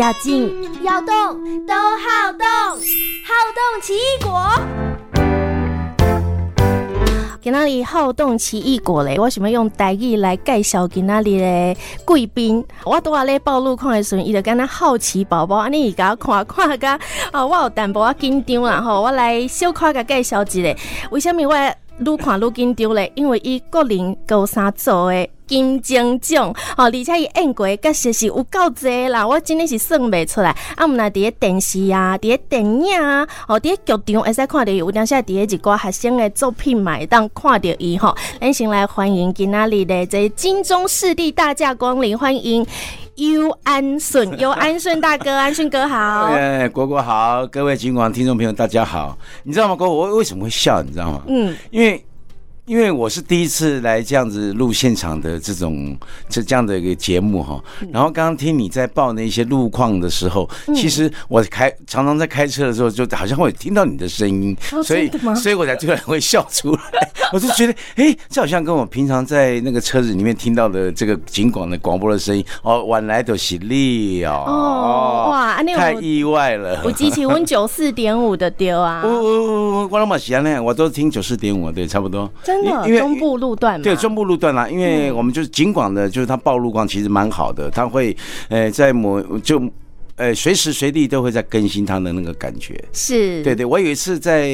要静要动都好动，好动奇异果。今仔日好动奇异果嘞，我想要用台语来介绍今仔日的贵宾。我拄仔咧报路况的时阵，伊就敢若好奇宝宝安尼伊甲我看看甲啊，我有淡薄仔紧张啦吼，我来小可甲介绍一下，为虾米我愈看愈紧张咧？因为伊国林高三组的。金钟奖，哦，而且伊演过确实是有够侪啦，我真的是算袂出来。啊，毋那伫咧电视啊，伫咧电影啊，哦，伫咧剧场会使看到有当时伫咧一寡学生的作品嘛，会当看到伊吼。咱先来欢迎今仔日的这金钟视帝大驾光临，欢迎游安顺，尤安顺大哥，安顺哥好。哎，果果好，各位金广听众朋友大家好。你知道吗？果果，我为什么会笑？你知道吗？嗯，因为。因为我是第一次来这样子录现场的这种这这样的一个节目哈，然后刚刚听你在报那些路况的时候，其实我开常常在开车的时候，就好像会听到你的声音，所以所以我才突然会笑出来，我就觉得哎，这好像跟我平常在那个车子里面听到的这个警广的广播的声音哦，晚来都是你哦，哦哇，太意外了，我记起温九四点五的丢 啊，我都听九四点五，对，差不多。因为中部路段对中部路段啦，因为我们就是尽管的，就是它暴路况其实蛮好的，它会呃在某就。呃，随时随地都会在更新它的那个感觉，是对对。我有一次在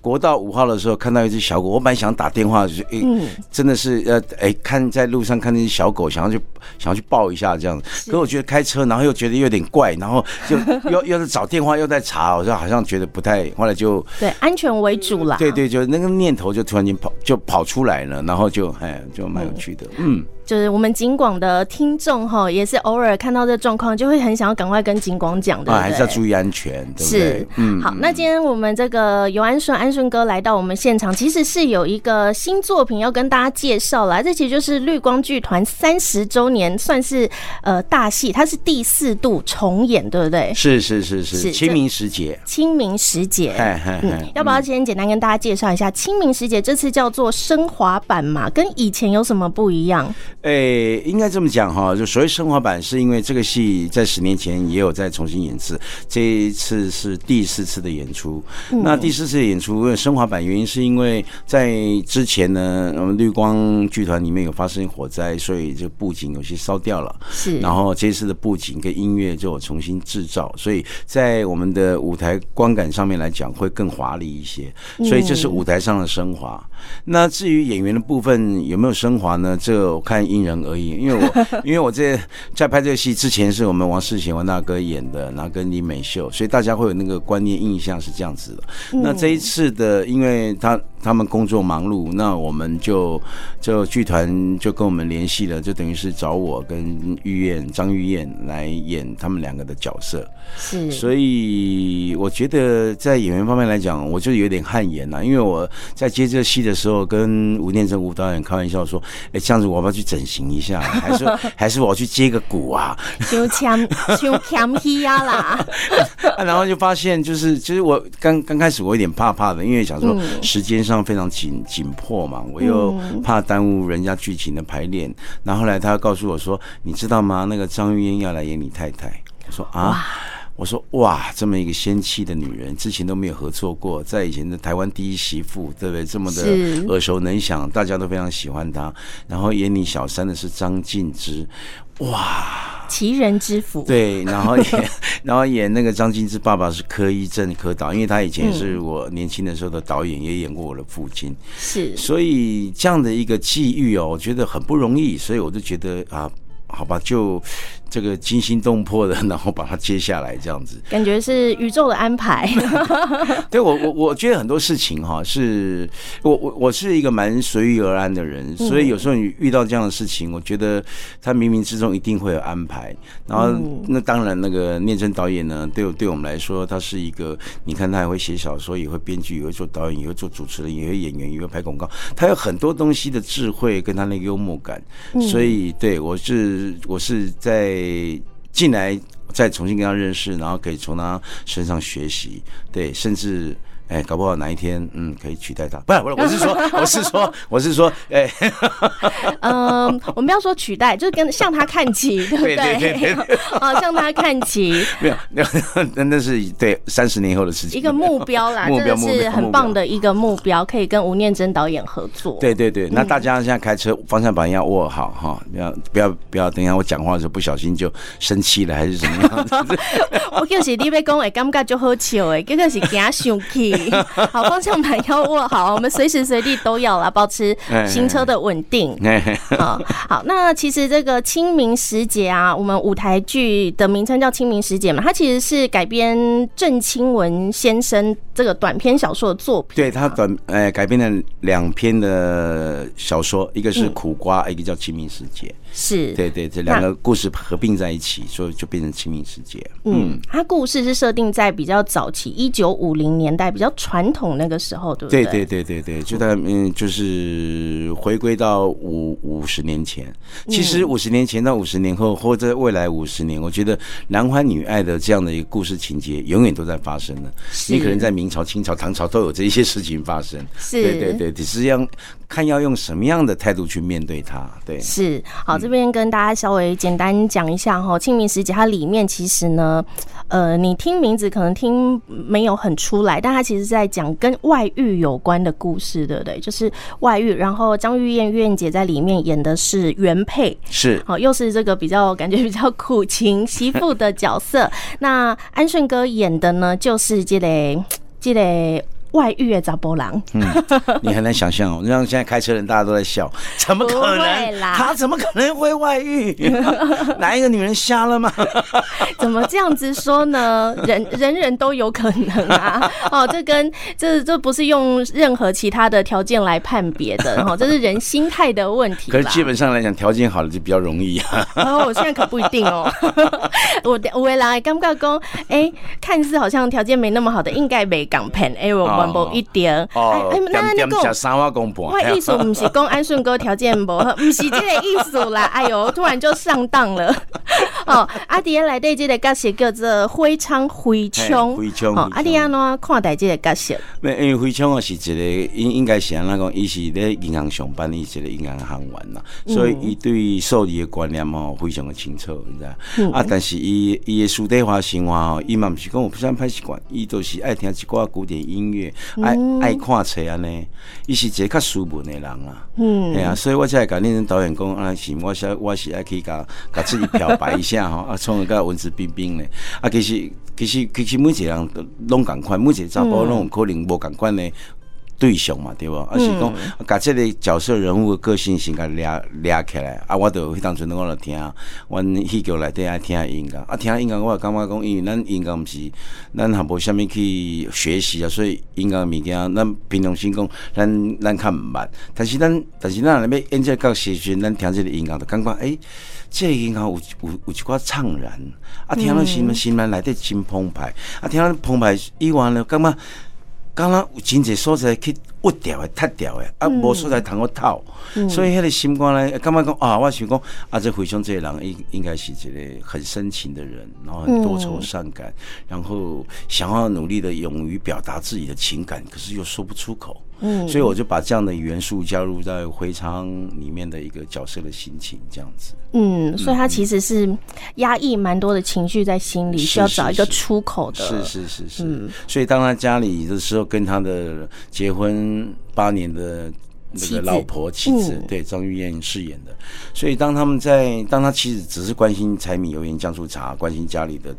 国道五号的时候看到一只小狗，我本来想打电话，就是哎，真的是呃，哎，看在路上看那只小狗，想要去想要去抱一下这样子。可是我觉得开车，然后又觉得有点怪，然后就 又又是找电话，又在查，我就好像觉得不太，后来就对安全为主啦。对对，就那个念头就突然间跑就跑出来了，然后就哎，就蛮有趣的，嗯。就是我们警广的听众哈，也是偶尔看到这状况，就会很想要赶快跟警广讲的。啊，还是要注意安全，对不对？是，嗯。好，那今天我们这个游安顺安顺哥来到我们现场，其实是有一个新作品要跟大家介绍啦。这其实就是绿光剧团三十周年，算是呃大戏，它是第四度重演，对不对？是是是是。清明时节。清明时节。嗯。要不要先简单跟大家介绍一下清明时节？这次叫做升华版嘛，跟以前有什么不一样？诶、欸，应该这么讲哈，就所谓升华版，是因为这个戏在十年前也有再重新演次，这一次是第四次的演出。嗯、那第四次的演出，因为升华版原因是因为在之前呢，我们绿光剧团里面有发生火灾，所以这布景有些烧掉了。是，然后这一次的布景跟音乐就有重新制造，所以在我们的舞台观感上面来讲会更华丽一些。所以这是舞台上的升华。嗯、那至于演员的部分有没有升华呢？这我看。因人而异，因为我 因为我这在拍这个戏之前是我们王世贤王大哥演的，然后跟李美秀，所以大家会有那个观念印象是这样子的。那这一次的，因为他他们工作忙碌，那我们就就剧团就跟我们联系了，就等于是找我跟玉燕张玉燕来演他们两个的角色。是，所以我觉得在演员方面来讲，我就有点汗颜了，因为我在接这个戏的时候，跟吴念真吴导演开玩笑说：“哎，这样子我要去整？”行一下，还是还是我去接个鼓啊？就抢就抢戏呀啦！然后就发现，就是其实我刚刚开始我有点怕怕的，因为想说时间上非常紧紧迫嘛，我又怕耽误人家剧情的排练。然后后来他告诉我说：“你知道吗？那个张玉英要来演你太太。”我说：“啊。”我说哇，这么一个仙气的女人，之前都没有合作过，在以前的台湾第一媳妇，对不对？这么的耳熟能详，大家都非常喜欢她。然后演你小三的是张静之，哇，奇人之福。对，然后演，然后演那个张静之爸爸是柯一正柯导，因为他以前是我年轻的时候的导演，也演过我的父亲。是，所以这样的一个际遇哦，我觉得很不容易，所以我就觉得啊，好吧，就。这个惊心动魄的，然后把它接下来，这样子，感觉是宇宙的安排。对我，我我觉得很多事情哈，是我我我是一个蛮随遇而安的人，所以有时候你遇到这样的事情，我觉得他冥冥之中一定会有安排。然后那当然，那个念真导演呢，对我对我们来说，他是一个，你看他也会写小说，也会编剧，也会做导演，也会做主持人，也会演员，也会拍广告，他有很多东西的智慧跟他那个幽默感。所以对我是我是在。进来，再重新跟他认识，然后可以从他身上学习，对，甚至哎，搞不好哪一天，嗯，可以取代他。不是，不是，我是说，我是说，我是说，哎，嗯，我们不要说取代，就是跟向他看齐，对不对？对对对对。啊，向他看齐。没有，没有，那那是对三十年后的事情。一个目标啦，目标是很棒的一个目标，可以跟吴念真导演合作。对对对，那大家现在开车方向盘要握好哈，不要不要不要，等一下我讲话的时候不小心就生气了，还是怎么样？我就是你要讲的感觉就好笑哎，这个是惊生气。好，方向盘要握好，我们随时随地都要啦保持行车的稳定。好，好，那其实这个清明时节啊，我们舞台剧的名称叫清明时节嘛，它其实是改编郑清文先生这个短篇小说的作品。对，他短呃改编了两篇的小说，一个是苦瓜，嗯、一个叫清明时节。是，对对，这两个故事合并在一起，所以就变成清明时节。嗯，它故事是设定在比较早期，一九五零年代，比较传统那个时候，对不对？对对对对对，就在嗯，就是回归到五五十年前。其实五十年前到五十年后，或者未来五十年，我觉得男欢女爱的这样的一个故事情节，永远都在发生的。你可能在明朝、清朝、唐朝都有这一些事情发生。是，对对对，只是要看要用什么样的态度去面对它。对，是好。这边跟大家稍微简单讲一下哈，清明时节它里面其实呢，呃，你听名字可能听没有很出来，但它其实是在讲跟外遇有关的故事，对不对？就是外遇，然后张玉燕、玉燕姐在里面演的是原配，是好，又是这个比较感觉比较苦情媳妇的角色。那安顺哥演的呢，就是这个这个。外遇的找波郎，嗯，你很难想象哦。让现在开车人大家都在笑，怎么可能？他怎么可能会外遇？哪一个女人瞎了吗？怎么这样子说呢？人人人都有可能啊！哦，这跟这这不是用任何其他的条件来判别的，哈，这是人心态的问题。可是基本上来讲，条件好了就比较容易啊。哦，我现在可不一定哦。我我来刚刚讲，哎，看似好像条件没那么好的，应该没港片。哎，我。无一定，哦，哎，那那个三碗公婆，我意思不是讲安顺哥条件不好，不是这个意思啦。哎呦，突然就上当了。哦，阿弟来对这个角色叫做徽昌徽昌，徽昌。哦，阿弟安怎看待这个角色？因为非常啊是一个应应该是安那讲，伊是咧银行上班，伊是咧银行行员呐，所以伊对数字的观念哦非常的清楚，你知道？啊，但是伊伊的私底下生活哦，伊嘛不是讲我不想歹习惯，伊都是爱听一寡古典音乐。爱爱看册安尼，伊是一个较斯文的人啊。嗯，哎呀，所以我才会甲恁导演讲，啊是我是我是爱去甲甲自己漂白一下吼，啊，创个文质彬彬的。啊，其实其实其实每一个人都拢共款，每一个查甫拢有可能无共款的。对象嘛，对无？啊是讲，甲即个角色人物的个性先甲掠掠起来。啊，我就当阵我着听，阮戏剧内底爱听音乐，啊，听音乐我也感觉讲，因为咱音乐毋是，咱也无啥物去学习啊，所以音乐物件，咱平常心讲，咱咱较毋捌。但是咱，但是咱若要演这个角色时，咱听即个音乐就感觉，诶、欸，这个音乐有有有一寡怅然，啊，听了心心内内底真澎湃，啊，听了澎湃以外呢，感觉。刚刚有真侪所在去挖掉的、踢掉的，啊，无所在通我透，所以迄个心肝呢，感觉讲啊，我想讲啊，这非常这个人应应该是一个很深情的人，然后很多愁善感，然后想要努力的勇于表达自己的情感，可是又说不出口。嗯，所以我就把这样的元素加入在回肠里面的一个角色的心情，这样子。嗯，所以他其实是压抑蛮多的情绪在心里，需要找一个出口的。是是是是。嗯，所以当他家里的时候，跟他的结婚八年的那个老婆妻子，妻子对张玉燕饰演的。所以当他们在，当他妻子只是关心柴米油盐酱醋茶，关心家里的，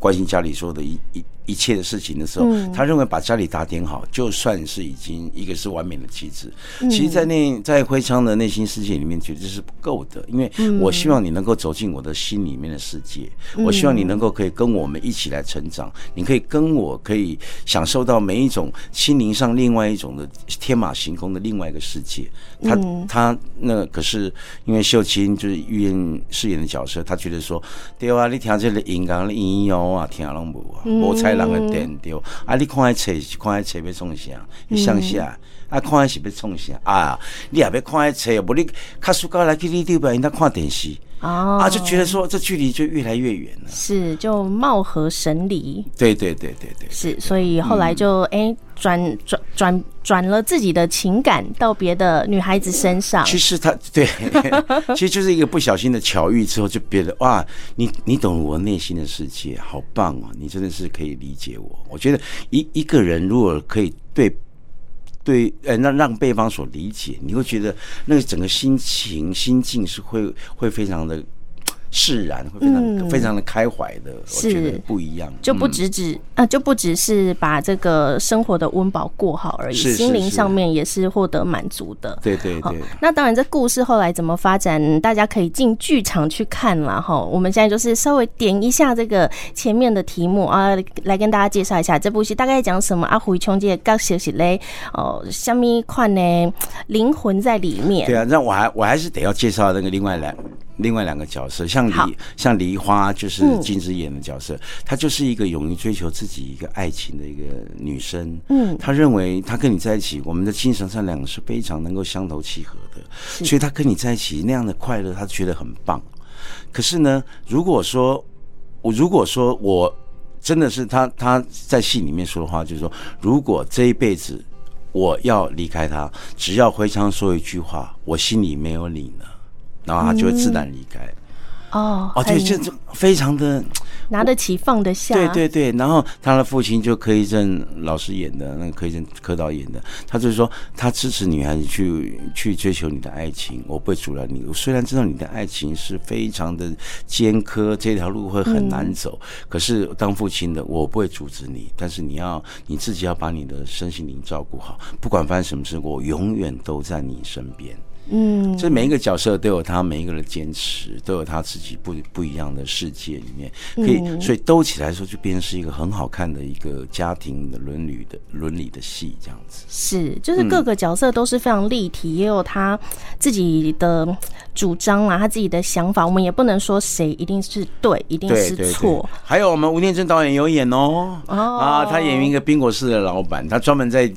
关心家里所有的一一。一切的事情的时候，他认为把家里打点好，就算是已经一个是完美的妻子。其实，在那在徽昌的内心世界里面，绝对是不够的。因为我希望你能够走进我的心里面的世界，我希望你能够可以跟我们一起来成长，你可以跟我可以享受到每一种心灵上另外一种的天马行空的另外一个世界。他他那可是因为秀清就是玉燕饰演的角色，他觉得说，对啊，你听这个音乐，你音乐啊，听拢无啊，无才。人会点着，啊！你看迄册是看迄册要创啥？你想啥？啊，看迄是要创啥？啊！你也要看迄册，无你较输高来去你对面，因搭看电视，哦啊，就觉得说这距离就越来越远了，是就貌合神离。对对对对对，是，所以后来就哎转转转转了自己的情感到别的女孩子身上。其实他对，其实就是一个不小心的巧遇之后，就觉得哇，你你懂我内心的世界，好棒哦！你真的是可以理解我。我觉得一一个人如果可以对。对，呃，让让对方所理解，你会觉得那个整个心情心境是会会非常的。释然，会非常、嗯、非常的开怀的，我觉得不一样，就不只只、嗯、呃，就不只是把这个生活的温饱过好而已，是是是心灵上面也是获得满足的。对对对。那当然，这故事后来怎么发展，大家可以进剧场去看了哈。我们现在就是稍微点一下这个前面的题目啊，来跟大家介绍一下这部戏大概讲什么。阿胡琼姐刚写起来哦，虾米款呢？灵魂在里面。对啊，那我还我还是得要介绍那个另外两。另外两个角色，像梨像梨花，就是金枝演的角色，嗯、她就是一个勇于追求自己一个爱情的一个女生。嗯，她认为她跟你在一起，我们的精神上两个是非常能够相投契合的，所以她跟你在一起那样的快乐，她觉得很棒。可是呢，如果说我如果说我真的是她，她在戏里面说的话，就是说，如果这一辈子我要离开她，只要回肠说一句话，我心里没有你呢。然后他就会自然离开。哦哦，对，这这非常的拿得起放得下。对对对，然后他的父亲就柯一正老师演的，那个柯一正柯导演的，他就是说他支持女孩子去去追求你的爱情，我不会阻拦你。我虽然知道你的爱情是非常的艰苛，这条路会很难走，嗯、可是当父亲的我不会阻止你，但是你要你自己要把你的身心灵照顾好，不管发生什么事，我永远都在你身边。嗯，这每一个角色都有他每一个的坚持，都有他自己不不一样的世界里面，可以所以兜起来说，就变成是一个很好看的一个家庭的伦理的伦理的戏，这样子。是，就是各个角色都是非常立体，也有他自己的主张啊，他自己的想法。我们也不能说谁一定是对，一定是错。还有我们吴念真导演有演哦，啊，他演一个宾果式的老板，他专门在。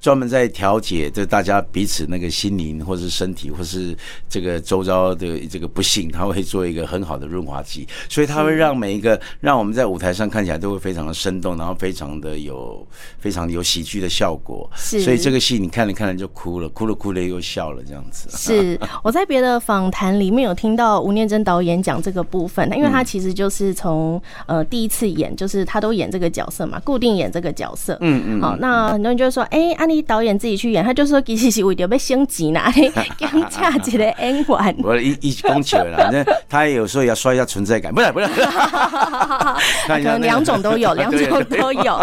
专门在调解，这大家彼此那个心灵，或是身体，或是这个周遭的这个不幸，他会做一个很好的润滑剂，所以他会让每一个让我们在舞台上看起来都会非常的生动，然后非常的有非常有喜剧的效果。是，所以这个戏你看了看了就哭了，哭了哭了又笑了，这样子。是，我在别的访谈里面有听到吴念真导演讲这个部分，因为他其实就是从呃第一次演，就是他都演这个角色嘛，固定演这个角色。嗯嗯。好，那很多人就会说，哎、欸，你导演自己去演，他就说其实是为了要升级呢，刚加一个演员。我一一讲起来了，那他有时候也要刷一下存在感，不是不是，可能两种都有，两种都有。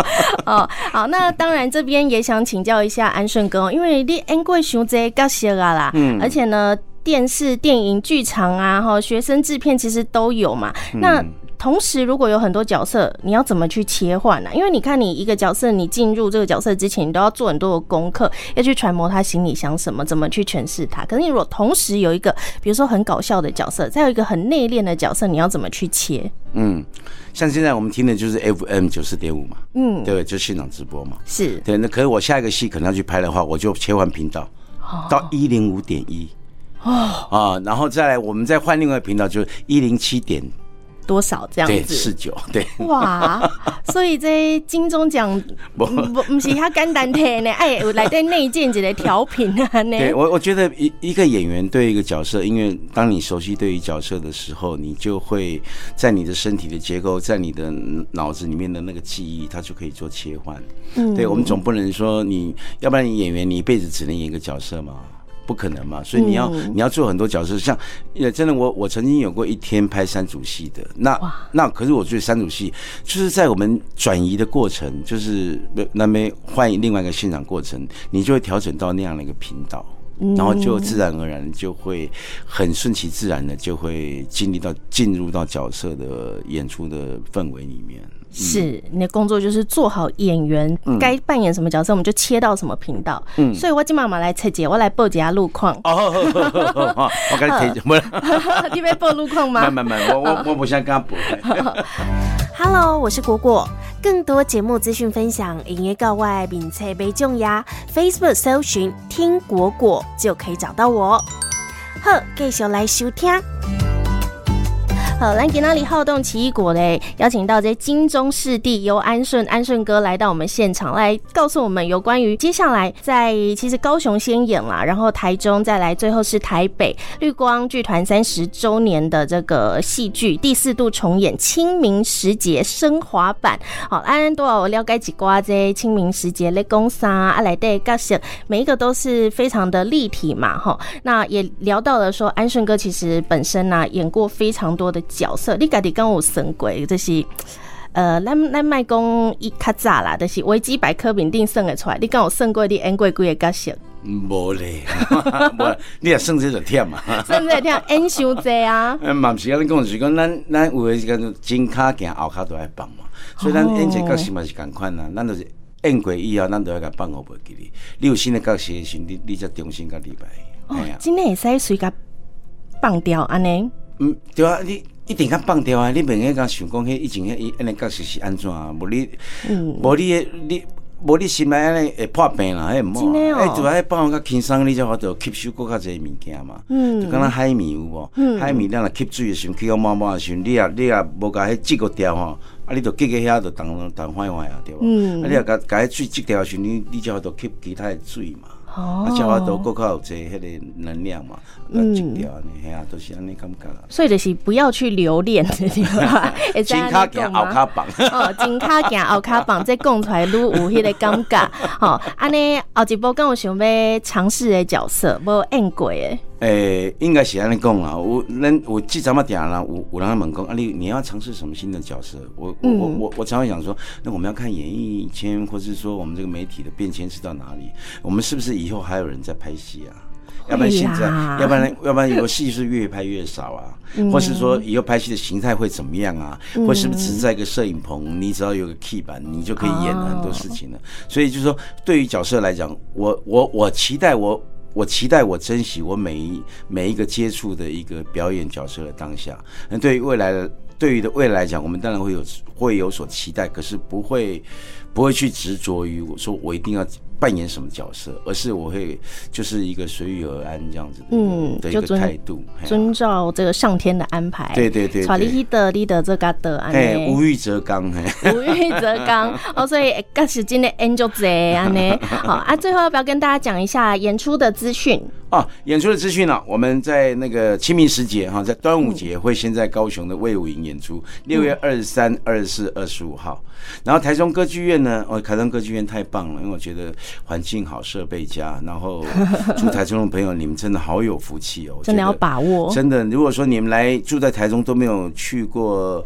哦，好，那当然这边也想请教一下安顺哥，因为你演过熊这角色啊啦，嗯，而且呢，电视、电影、剧场啊，哈，学生制片其实都有嘛，那。同时，如果有很多角色，你要怎么去切换呢？因为你看，你一个角色，你进入这个角色之前，你都要做很多的功课，要去揣摩他心里想什么，怎么去诠释他。可是，你如果同时有一个，比如说很搞笑的角色，再有一个很内敛的角色，你要怎么去切？嗯，像现在我们听的就是 FM 九四点五嘛，嗯，对，就现场直播嘛，是对。那可是我下一个戏可能要去拍的话，我就切换频道到一零五点一哦啊，然后再来我们再换另外一个频道，就是一零七点。多少这样子？对，四九对。哇，所以这金钟奖 不不是他简单听呢，哎，我来在内建几个调频啊呢。对我我觉得一一个演员对一个角色，因为当你熟悉对于角色的时候，你就会在你的身体的结构，在你的脑子里面的那个记忆，它就可以做切换。嗯，对我们总不能说你要不然你演员你一辈子只能演一个角色嘛。不可能嘛，所以你要、嗯、你要做很多角色，像也真的我我曾经有过一天拍三组戏的，那那可是我觉得三组戏就是在我们转移的过程，就是那边换另外一个现场过程，你就会调整到那样的一个频道。然后就自然而然就会很顺其自然的就会经历到进入到角色的演出的氛围里面。是你的工作就是做好演员该扮演什么角色，我们就切到什么频道。嗯，所以我今妈妈来测节，我来报一下路况。哦，我跟你提，不是，你要报路况吗？没没没，我我我不想跟他报。Hello，我是果果。更多节目资讯分享，营业告外，并且被重压。Facebook 搜寻“听果果”就可以找到我。好，继续来收听。好，来给那里好动奇异果嘞，邀请到这金钟视帝由安顺安顺哥来到我们现场，来告诉我们有关于接下来在其实高雄先演啦，然后台中再来，最后是台北绿光剧团三十周年的这个戏剧第四度重演清明时节升华版。好，安安多少我了解几瓜这清明时节的公三啊来对角色，每一个都是非常的立体嘛，哈。那也聊到了说安顺哥其实本身呢、啊、演过非常多的角色，你家己跟我算过，就是呃，咱咱卖讲伊较早啦，就是维基百科面顶算得出来，你敢有算过你演过几个角色？无咧，无，你也算这就忝嘛？算这个忝，演伤济啊？嗯，嘛不是，你讲是讲咱咱有的是讲前骹行后骹都爱放嘛，所以咱演这个角色嘛是共款啊，咱就是演过以后，咱都要甲放互袂记哩。你有新的角色的时，你你才重新甲礼拜。哦，真诶会使随甲放掉安尼？嗯，对啊，你。一定甲放掉啊！你明个甲想讲，迄以前迄伊安尼角色是安怎啊？无你，无你你无你心内安尼会破病啦，迄毋好。哎，主要迄放较轻松，你才法度吸收更较侪物件嘛。嗯，就敢若海绵有无？海绵咱若吸水诶时阵，吸到满满诶时阵，你也你也无甲迄挤个掉吼，啊，你着挤个遐着当当坏坏啊，对无？嗯，啊，你若甲甲迄水挤掉诶时阵，你你才法度吸其他诶水嘛。哦，消化都够靠这迄个能量嘛，嗯，掉呢，嘿啊，都是安尼感觉。所以就是不要去留恋，对吧？金卡行后卡棒，哦，金卡行后卡棒，这讲出来愈有迄个感觉。吼，安尼后一波跟有想要尝试的角色，无演过诶。诶、欸，应该是安尼讲啊，我恁我记咱们点了，有有人问讲啊，你你要尝试什么新的角色？我我我我我常常想说，那我们要看演艺圈，或是说我们这个媒体的变迁是到哪里？我们是不是以后还有人在拍戏啊？要不然现在，要不然要不然有戏是越拍越少啊？或是说以后拍戏的形态会怎么样啊？或是不是只是在一个摄影棚，你只要有个 key 板，你就可以演很多事情了？所以就是说，对于角色来讲，我我我期待我。我期待，我珍惜我每一每一个接触的一个表演角色的当下。那对于未来的，对于的未来来讲，我们当然会有会有所期待，可是不会不会去执着于我说我一定要。扮演什么角色，而是我会就是一个随遇而安这样子的，嗯，的一个态度，遵照这个上天的安排。对对对，查理希德利的这个的安排，无欲则刚，无欲则刚。哦，所以刚是今天 Angel 姐安呢，好啊，最后要不要跟大家讲一下演出的资讯？哦，演出的资讯呢？我们在那个清明时节哈，在端午节会先在高雄的魏武营演出，六月二十三、二十四、二十五号。然后台中歌剧院呢？哦，台中歌剧院太棒了，因为我觉得环境好，设备佳。然后 住台中的朋友，你们真的好有福气哦，真的要把握。真的，如果说你们来住在台中都没有去过。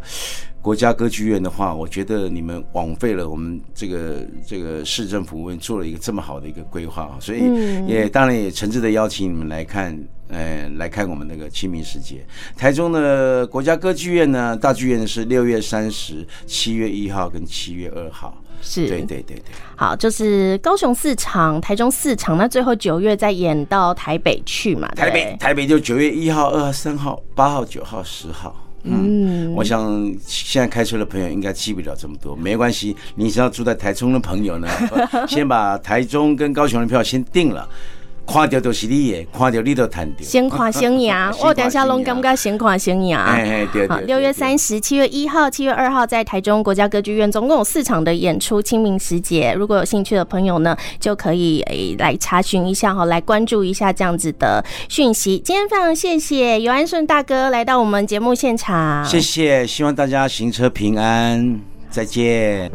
国家歌剧院的话，我觉得你们枉费了我们这个这个市政府为做了一个这么好的一个规划，所以也当然也诚挚的邀请你们来看，呃，来看我们那个清明时节。台中的国家歌剧院呢，大剧院是六月三十、七月一号跟七月二号，是，对对对对。好，就是高雄四场，台中四场，那最后九月再演到台北去嘛？台北台北就九月一号、二号、三号、八号、九号、十号。嗯，我想现在开车的朋友应该记不了这么多，没关系。你只要住在台中的朋友呢，先把台中跟高雄的票先订了。看到都是你的，看到你都谈掉。先看 先赢，我等下拢感觉先看先赢。哎对对。六月三十、七月一号、七月二号在台中国家歌剧院，总共有四场的演出。清明时节，如果有兴趣的朋友呢，就可以诶来查询一下哈，来关注一下这样子的讯息。今天非常谢谢尤安顺大哥来到我们节目现场，谢谢，希望大家行车平安，再见。